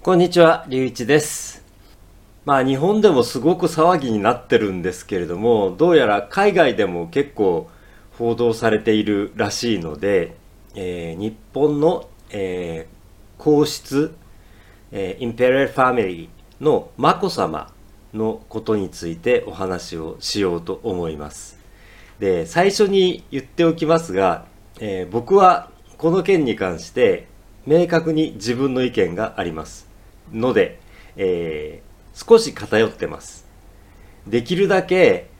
こんにちは、りゅういちです。まあ日本でもすごく騒ぎになってるんですけれども、どうやら海外でも結構報道されているらしいので、えー日本の、えー皇室、えーインペリアルファミリーの眞子さまのことについてお話をしようと思います。で、最初に言っておきますが、えー僕はこの件に関して明確に自分の意見があります。ので、えー少し偏ってます。できるだけ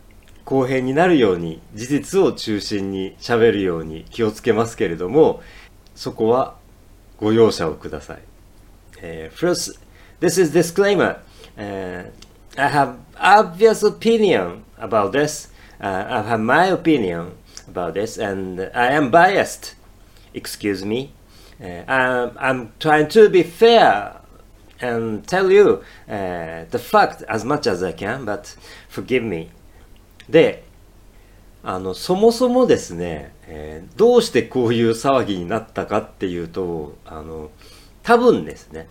公平になるように事実を中心に喋るように気をつけますけれども、そこはご容赦をください。Uh, first, this is disclaimer. Uh, I have obvious opinion about this. Uh, I have my opinion about this, and I am biased. Excuse me. Uh, I'm, I'm trying to be fair and tell you uh, the fact as much as I can, but forgive me. で、あの、そもそもですね、えーどうしてこういう騒ぎになったかっていうと、あの、多分ですね、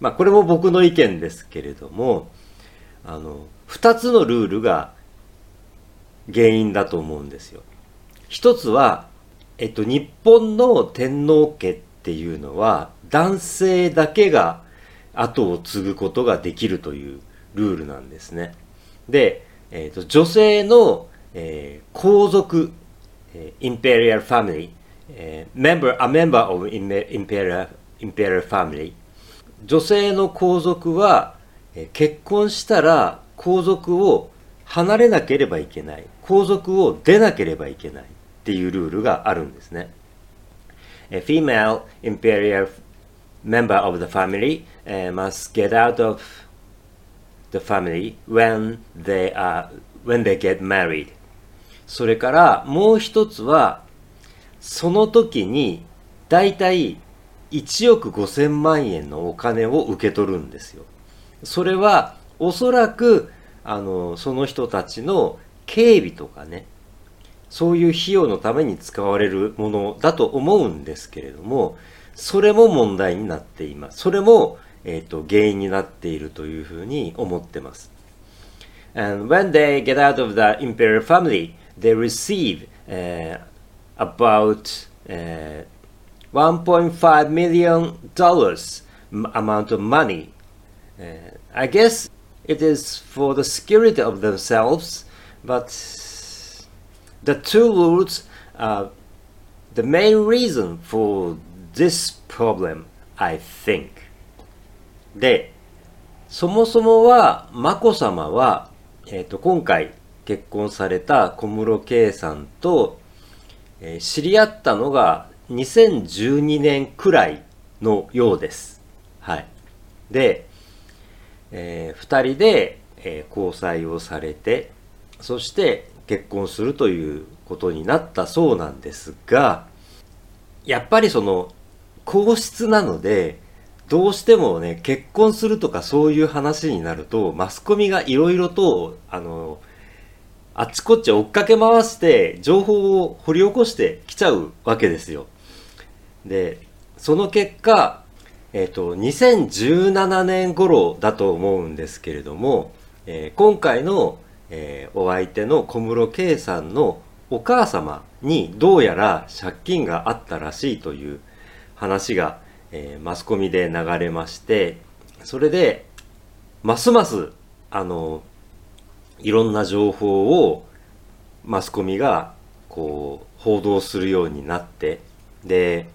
まあこれも僕の意見ですけれども、あの、二つのルールが原因だと思うんですよ。一つは、えっと、日本の天皇家っていうのは、男性だけが後を継ぐことができるというルールなんですね。で、えっと、女性の、えー皇族、えー、 Imperial Family、えー、member, a member of Impe Imperial、Imperial Family、女性の皇族は、えー結婚したら皇族を離れなければいけない。皇族を出なければいけないっていうルールがあるんですね。A female imperial member of the family、uh, must get out of the family when they are when they get married それからもう一つはその時にだいたい1億5000万円のお金を受け取るんですよ。それはおそらくあのその人たちの警備とかねそういう費用のために使われるものだと思うんですけれどもそれも問題になっています。それも、えー、と原因になっているというふうに思ってます。And when they get out of the imperial family, they receive uh, about uh, 1.5 million dollars m- amount of money. Uh, I guess it is for the security of themselves, but the two rules are the main reason for this problem, I think. で、そもそもは、眞子さまは、えっ、と、今回結婚された小室圭さんと、えー知り合ったのが2012年くらいのようです。はい。で、えー二人で、えー交際をされて、そして結婚するということになったそうなんですが、やっぱりその、皇室なので、どうしてもね、結婚するとかそういう話になると、マスコミがいろいろと、あの、あっちこっち追っかけ回して、情報を掘り起こしてきちゃうわけですよ。で、その結果、えっ、と、2017年頃だと思うんですけれども、えー今回の、えーお相手の小室圭さんのお母様にどうやら借金があったらしいという話が、えーマスコミで流れまして、それで、ますます、あの、いろんな情報をマスコミがこう報道するようになってで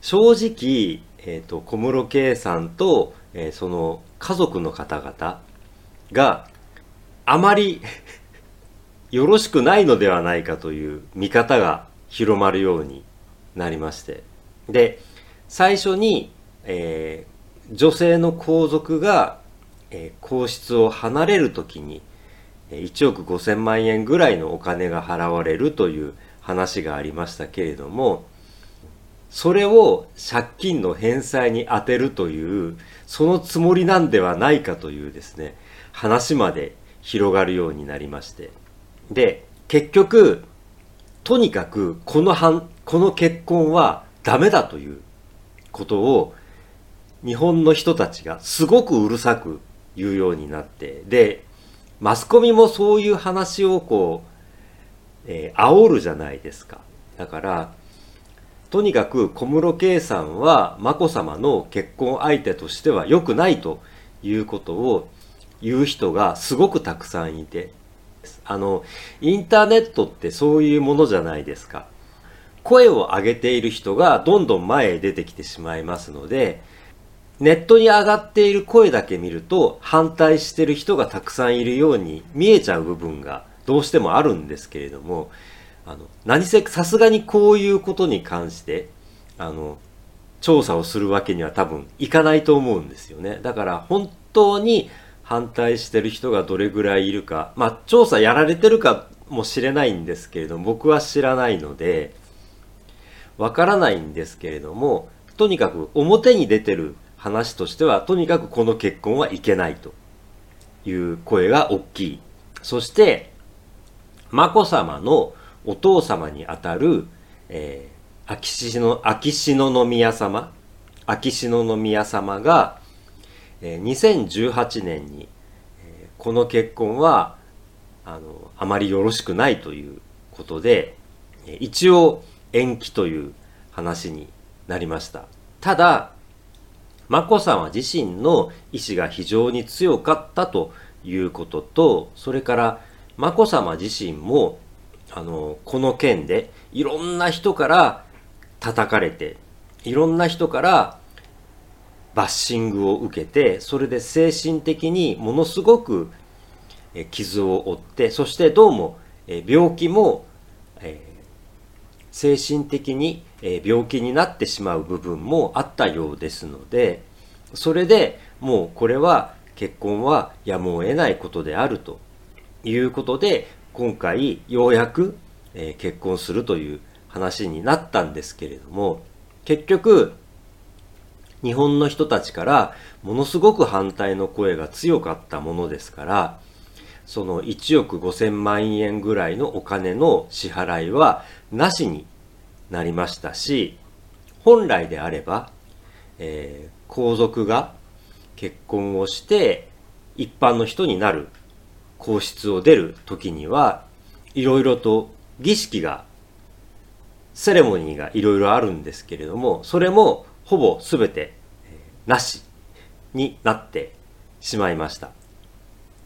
正直、えー、と小室圭さんと、えーその家族の方々があまり よろしくないのではないかという見方が広まるようになりまして。で最初に、えー女性の皇族が、えー皇室を離れるときに1億5000万円ぐらいのお金が払われるという話がありましたけれどもそれを借金の返済に充てるというそのつもりなんではないかというですね話まで広がるようになりまして。で結局とにかくこのはんこの結婚はダメだということを日本の人たちがすごくうるさく言うようになってでマスコミもそういう話をこう、えー、煽るじゃないですか。だからとにかく小室圭さんは眞子さまの結婚相手としては良くないということを言う人がすごくたくさんいてあのインターネットってそういうものじゃないですか。声を上げている人がどんどん前へ出てきてしまいますのでネットに上がっている声だけ見ると反対してる人がたくさんいるように見えちゃう部分がどうしてもあるんですけれどもあの何せさすがにこういうことに関してあの調査をするわけには多分いかないと思うんですよね。だから本当に反対してる人がどれぐらいいるかまあ調査やられてるかもしれないんですけれども僕は知らないのでわからないんですけれどもとにかく表に出てる話としては、とにかくこの結婚はいけないという声が大きい。そして、眞子さまのお父様にあたる、えー、秋篠秋篠宮様、秋篠宮様が、えー、2018年に、えー、この結婚はあのあまりよろしくないということでえ、一応延期という話になりました。ただ、眞子さま自身の意志が非常に強かったということと、それから眞子さま自身も、あの、この件でいろんな人から叩かれて、いろんな人からバッシングを受けて、それで精神的にものすごく傷を負って、そしてどうも病気も、精神的に病気になってしまう部分もあったようですのでそれでもうこれは結婚はやむを得ないことであるということで今回ようやく、結婚するという話になったんですけれども結局日本の人たちからものすごく反対の声が強かったものですからその1億5000万円ぐらいのお金の支払いはなしになりましたし本来であれば、えー、皇族が結婚をして一般の人になる皇室を出る時にはいろいろと儀式がセレモニーがいろいろあるんですけれどもそれもほぼ全て、えー、なしになってしまいました。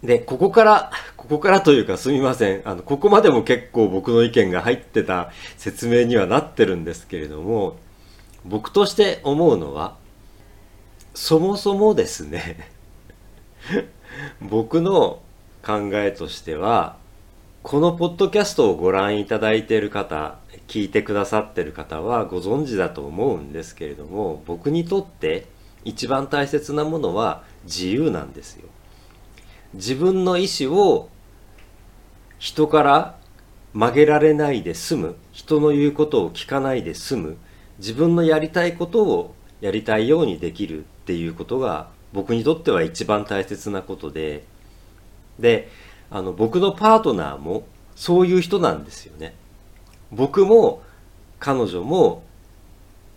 で、ここから、ここからというかすみません。あの、ここまでも結構僕の意見が入ってた説明にはなってるんですけれども、僕として思うのは、そもそもですね 僕の考えとしては、このポッドキャストをご覧いただいている方、聞いてくださっている方はご存知だと思うんですけれども、僕にとって一番大切なものは自由なんですよ。自分の意思を人から曲げられないで済む。人の言うことを聞かないで済む。自分のやりたいことをやりたいようにできるっていうことが僕にとっては一番大切なことで。であの僕のパートナーもそういう人なんですよね。僕も彼女も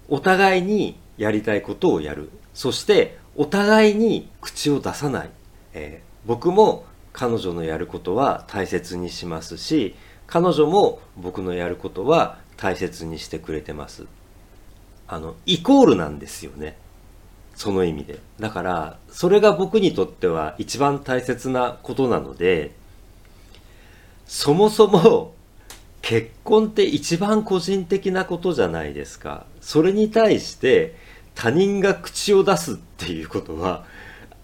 お互いにやりたいことをやる。そしてお互いに口を出さない、えー僕も彼女のやることは大切にしますし彼女も僕のやることは大切にしてくれてます。あのイコールなんですよね。その意味で。だからそれが僕にとっては一番大切なことなのでそもそも結婚って一番個人的なことじゃないですか。それに対して他人が口を出すっていうことは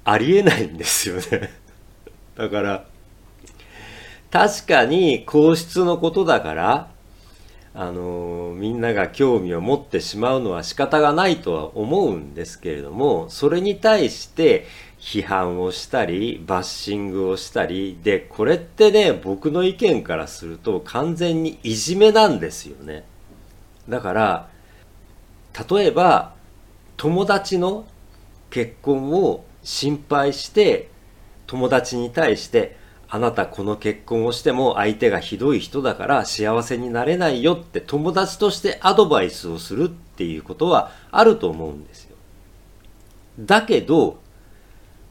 ありえないんですよね。だから、確かに皇室のことだから、あのみんなが興味を持ってしまうのは仕方がないとは思うんですけれども、それに対して批判をしたり、バッシングをしたり、で、これってね、僕の意見からすると完全にいじめなんですよね。だから、例えば、友達の結婚を心配して友達に対してあなたこの結婚をしても相手がひどい人だから幸せになれないよって友達としてアドバイスをするっていうことはあると思うんですよ。だけど、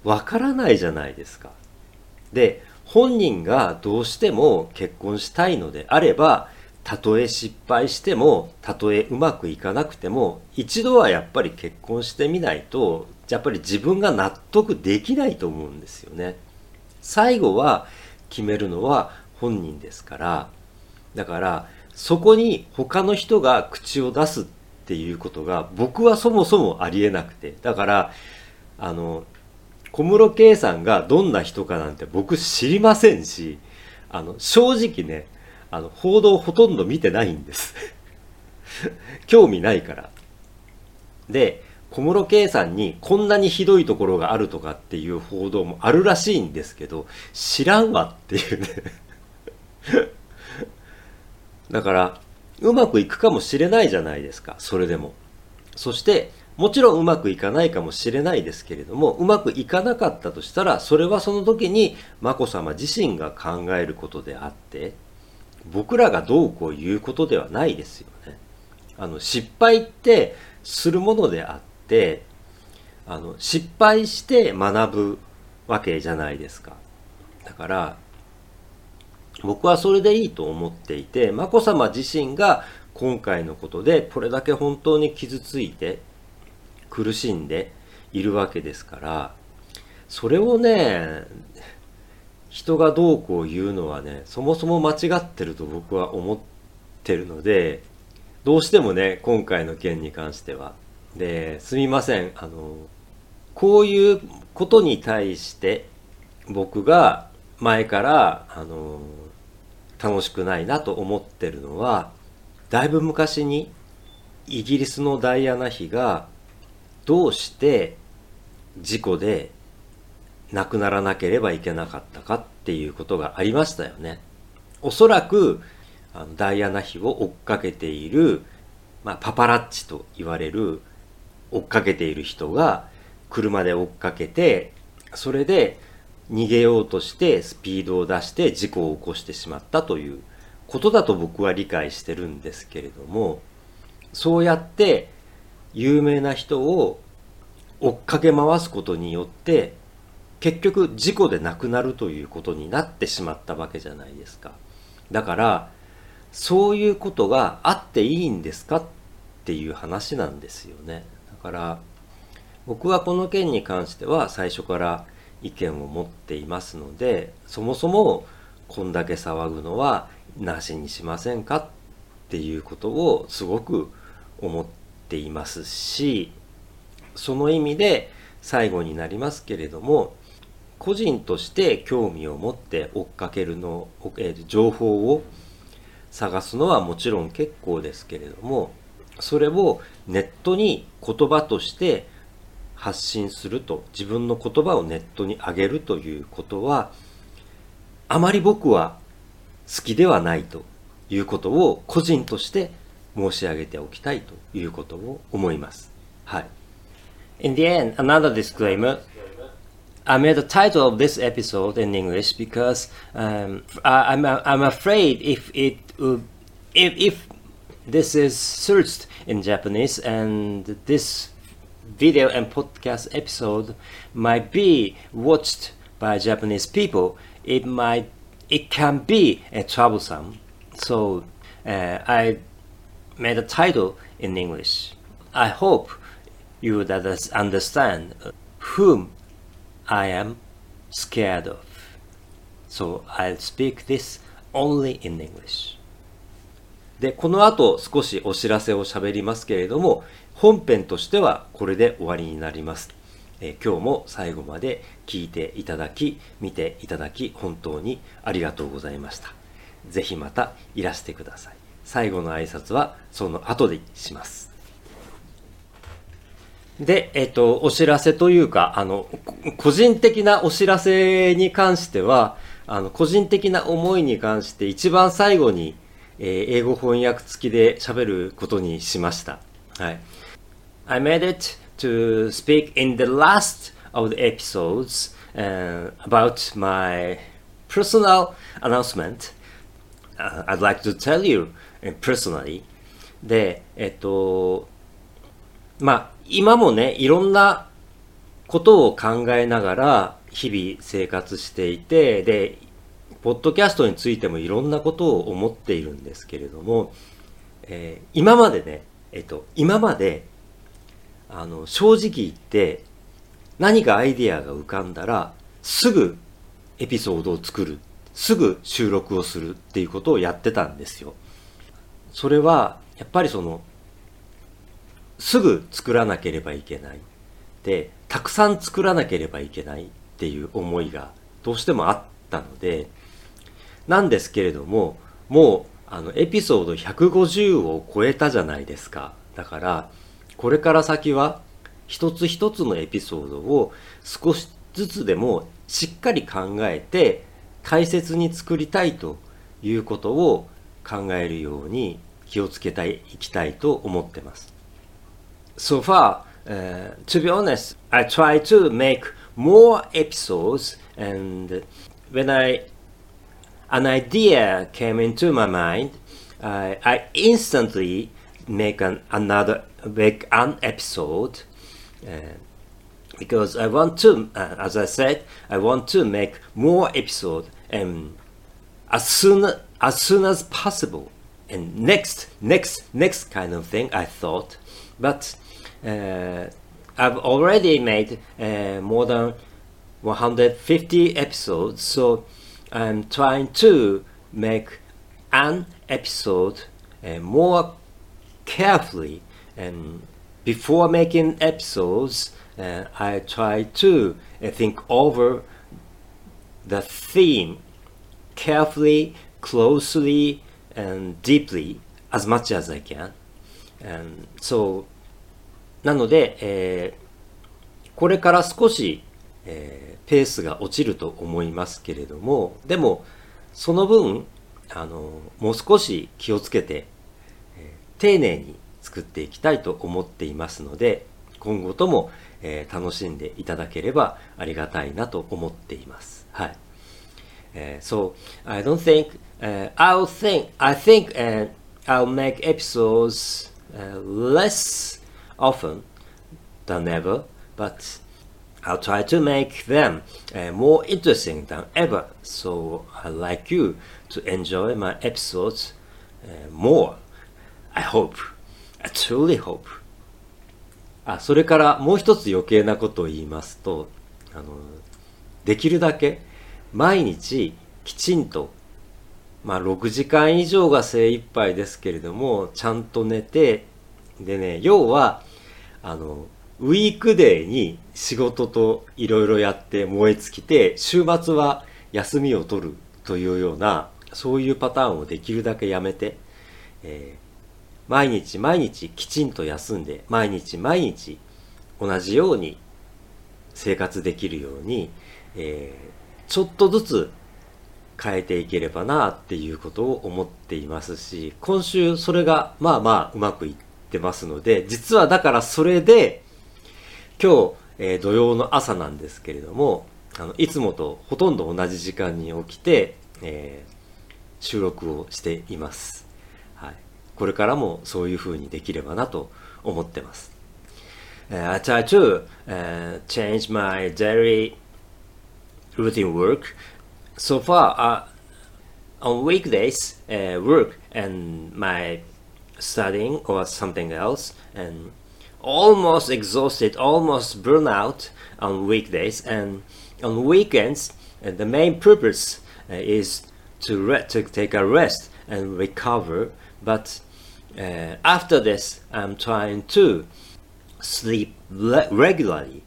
わからないじゃないですか。で、本人がどうしても結婚したいのであれば、たとえ失敗しても、たとえうまくいかなくても、一度はやっぱり結婚してみないと、やっぱり自分が納得できないと思うんですよね。最後は決めるのは本人ですから、だからそこに他の人が口を出すっていうことが僕はそもそもありえなくて、だから、あの、小室圭さんがどんな人かなんて僕知りませんし、あの、正直ね、あの、報道ほとんど見てないんです 興味ないから。で、小室圭さんにこんなにひどいところがあるとかっていう報道もあるらしいんですけど、知らんわっていうね だから、うまくいくかもしれないじゃないですか、それでも。そして、もちろんうまくいかないかもしれないですけれども、うまくいかなかったとしたら、それはその時に眞子さま自身が考えることであって、僕らがどうこう言うことではないですよね。あの、失敗ってするものであって、あの、失敗して学ぶわけじゃないですか。だから、僕はそれでいいと思っていて、眞子さま自身が今回のことでこれだけ本当に傷ついて、苦しんでいるわけですから、それをね、人がどうこう言うのはね、そもそも間違ってると僕は思ってるので、どうしてもね、今回の件に関しては。で、すみません。あの、こういうことに対して僕が前からあの楽しくないなと思ってるのはだいぶ昔にイギリスのダイアナ妃がどうして事故で亡くならなければいけなかったかっていうことがありましたよね。おそらくあのダイアナ妃を追っかけている、まあ、パパラッチと言われる追っかけている人が車で追っかけてそれで逃げようとしてスピードを出して事故を起こしてしまったということだと僕は理解してるんですけれどもそうやって有名な人を追っかけ回すことによって結局事故で亡くなるということになってしまったわけじゃないですか。だからそういうことがあっていいんですかっていう話なんですよね。だから僕はこの件に関しては最初から意見を持っていますのでそもそもこんだけ騒ぐのはなしにしませんかっていうことをすごく思っていますしその意味で最後になりますけれども個人として興味を持って追っかけるの、えー、情報を探すのはもちろん結構ですけれどもそれをネットに言葉として発信すると自分の言葉をネットに上げるということはあまり僕は好きではないということを個人として申し上げておきたいということを思います。はい。In the end, another disclaimer. I made the title of this episode in English because um, I, I'm, I'm afraid if it uh, if, if this is searched in Japanese and this video and podcast episode might be watched by Japanese people, it might it can be a troublesome. So uh, I made a title in English. I hope you would understand whom I am scared of. So I'll speak this only in English. で、この後少しお知らせを喋りますけれども、本編としてはこれで終わりになります。え、今日も最後まで聞いていただき、見ていただき、本当にありがとうございました。ぜひまたいらしてください。最後の挨拶はその後でします。で、えっ、と、お知らせというか、あの、個人的なお知らせに関しては、あの、個人的な思いに関して一番最後に、えー、英語翻訳付きで喋ることにしました。はい。I made it to speak in the last of the episodes uh, about my personal announcement. Uh, I'd like to tell you personally. で、えっと、まあ、今もね、いろんなことを考えながら日々生活していて、で、ポッドキャストについてもいろんなことを思っているんですけれども、えー、今までね、えっと、今まで、あの、正直言って、何かアイディアが浮かんだら、すぐエピソードを作る。すぐ収録をするっていうことをやってたんですよ。それは、やっぱりその、すぐ作らなければいけない。で、たくさん作らなければいけないっていう思いがどうしてもあったので、なんですけれども、もう、あの、エピソード150を超えたじゃないですか。だから、これから先は、一つ一つのエピソードを少しずつでもしっかり考えて、大切に作りたいということを考えるように気をつけたい、いきたいと思ってます。So far, uh, to be honest, I try to make more episodes and when I an idea came into my mind, I, I instantly make an another make an episode uh, because I want to, uh, as I said, I want to make more episode and as soon as soon as possible. And next, next, next kind of thing I thought, but I've already made uh, more than 150 episodes, so I'm trying to make an episode uh, more carefully. And before making episodes uh, I try to uh, think over the theme carefully, closely and deeply as much as I can. And so なので、えー、これから少し、えーペースが落ちると思いますけれどもでもその分あのもう少し気をつけて、えー、丁寧に作っていきたいと思っていますので今後とも、えー、楽しんでいただければありがたいなと思っています。はい。Uh, so I don't think uh, I'll think I think uh, I'll make episodes less often than ever, but I'll try to make them uh, more interesting than ever. So I'd like you to enjoy my episodes uh, more. I hope. I truly hope. あ、それからもう一つ余計なことを言いますと、あの、できるだけ毎日きちんと、まあ6時間以上が精一杯ですけれども、ちゃんと寝て、でね、要は、あの、ウィークデーに仕事といろいろやって燃え尽きて、週末は休みを取るというような、そういうパターンをできるだけやめて、えー、毎日毎日きちんと休んで、毎日毎日同じように生活できるように、えー、ちょっとずつ変えていければなっていうことを思っていますし、今週それがまあまあうまくいってますので、実はだからそれで、今日、えー、土曜の朝なんですけれども、あの、いつもとほとんど同じ時間に起きて、えー、収録をしています。はい。これからもそういう風にできればなと思ってます。Uh, I try to uh, change my daily routine work. So far, uh, on weekdays, uh, work and my studying or something else, and almost exhausted, almost burnout on weekdays, and on weekends, uh, the main purpose uh, is to, re- to take a rest and recover. But uh, after this, I'm trying to sleep le- regularly.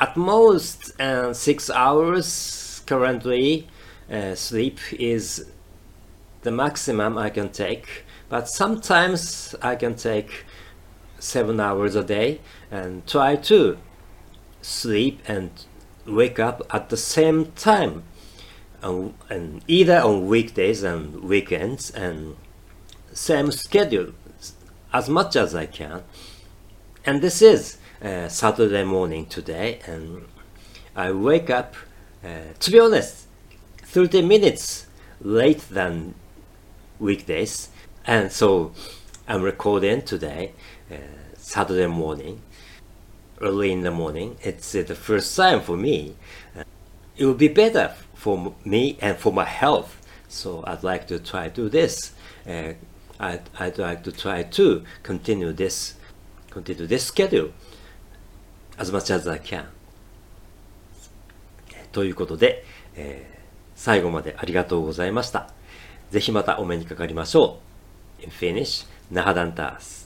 At most uh, six hours currently, uh, sleep is the maximum I can take. But sometimes I can take seven hours a day and try to sleep and wake up at the same time. And either on weekdays and weekends and same schedule as much as I can. And this is uh, Saturday morning today and I wake up uh, to be honest 30 minutes late than weekdays and so I'm recording today uh, Saturday morning early in the morning. It's uh, the first time for me. Uh, it will be better for me and for my health. So I'd like to try to do this. Uh, I'd, I'd like to try to continue this, continue this schedule as much as I can. ということで、えー最後までありがとうございました。ぜひまたお目にかかりましょう。 In Finnish, nahadantas.